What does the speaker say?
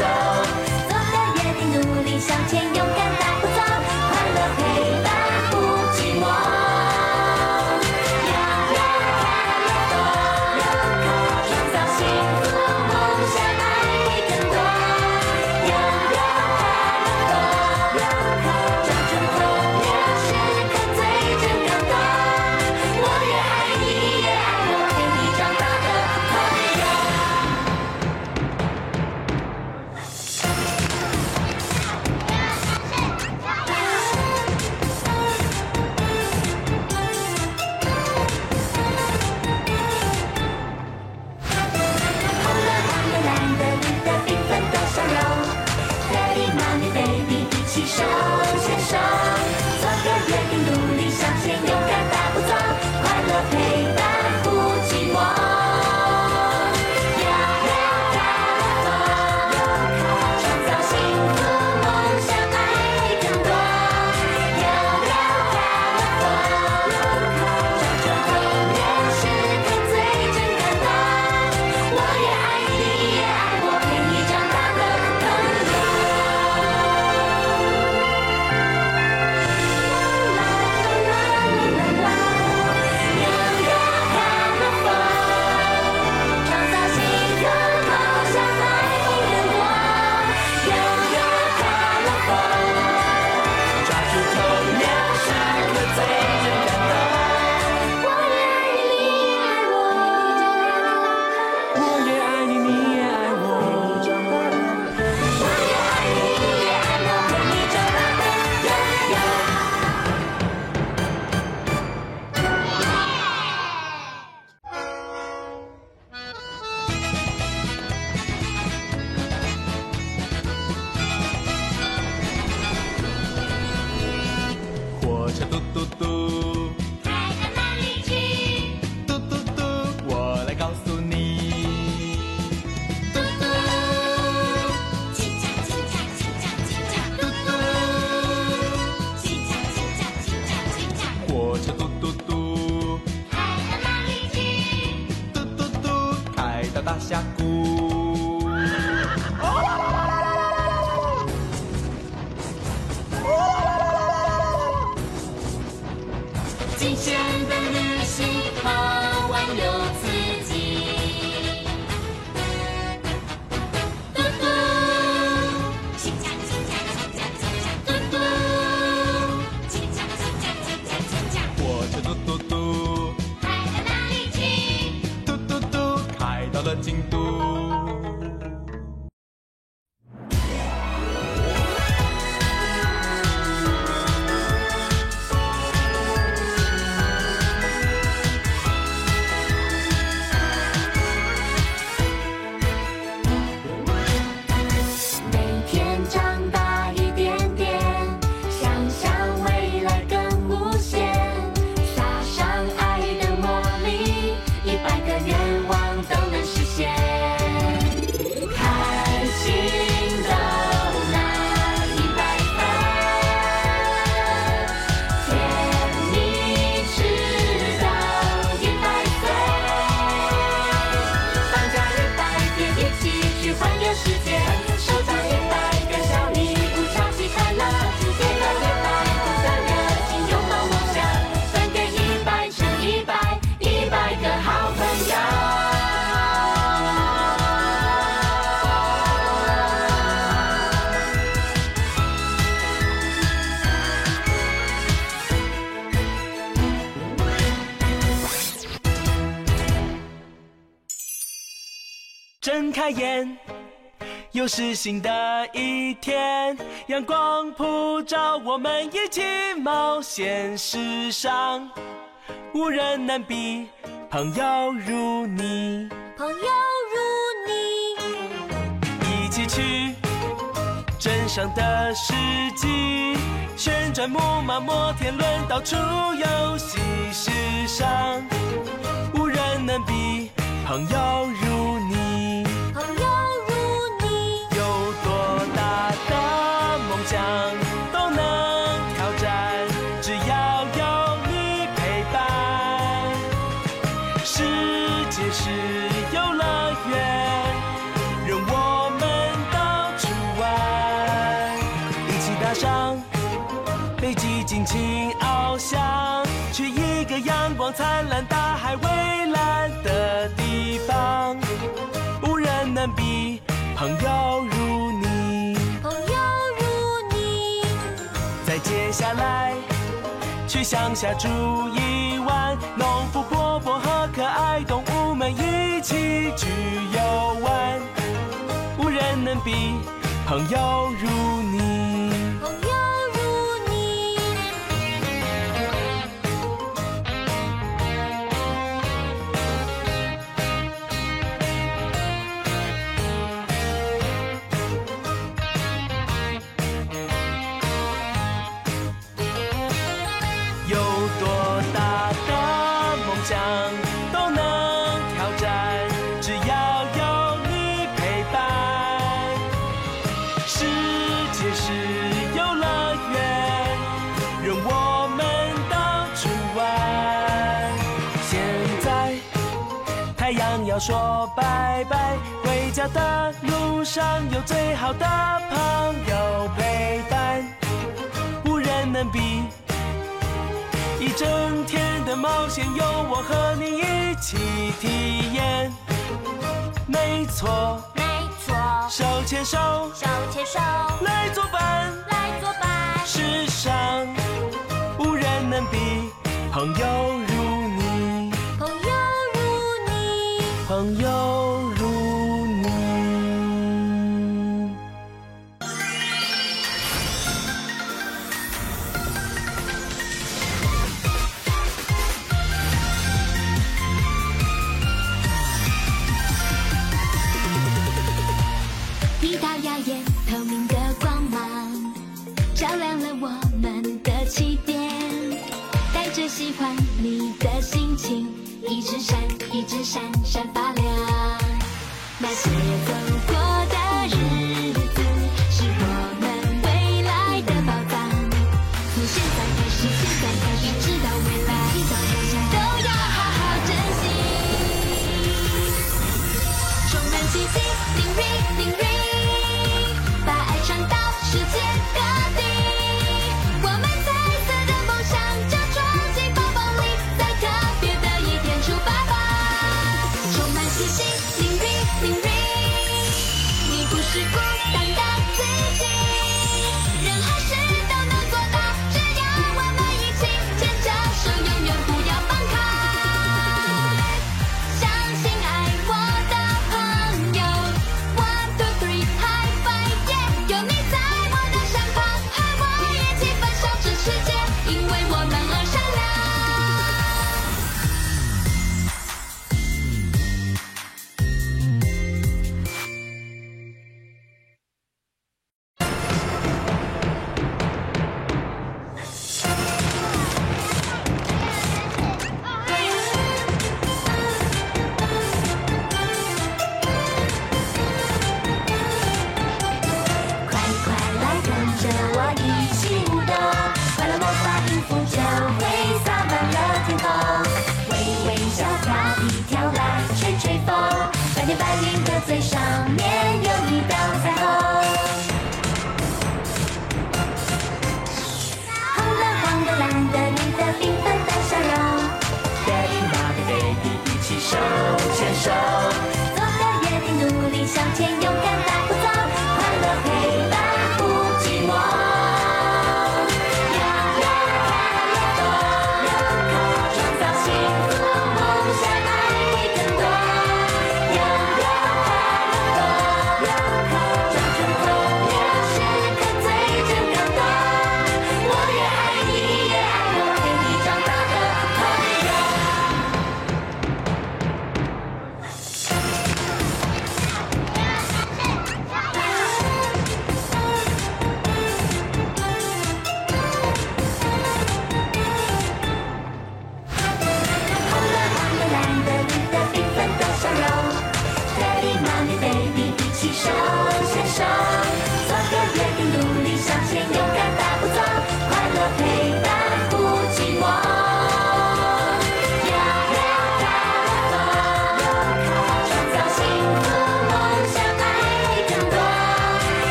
shout. 新鲜的旅行好玩又刺激睁开眼，又是新的一天，阳光普照，我们一起冒险。世上无人能比，朋友如你，朋友如你，一起去镇上的市集，旋转木马、摩天轮，到处游戏。世上无人能比，朋友如你。飞机尽情翱翔，去一个阳光灿烂大海，蔚蓝的地方，无人能比，朋友如你，朋友如你。再接下来，去乡下住一晚，农夫伯伯和可爱动物们一起去游玩，无人能比，朋友如你。说拜拜，回家的路上有最好的朋友陪伴，无人能比。一整天的冒险有我和你一起体验，没错，没错，手牵手，手牵手，来作伴，来作伴，世上无人能比，朋友。朋友。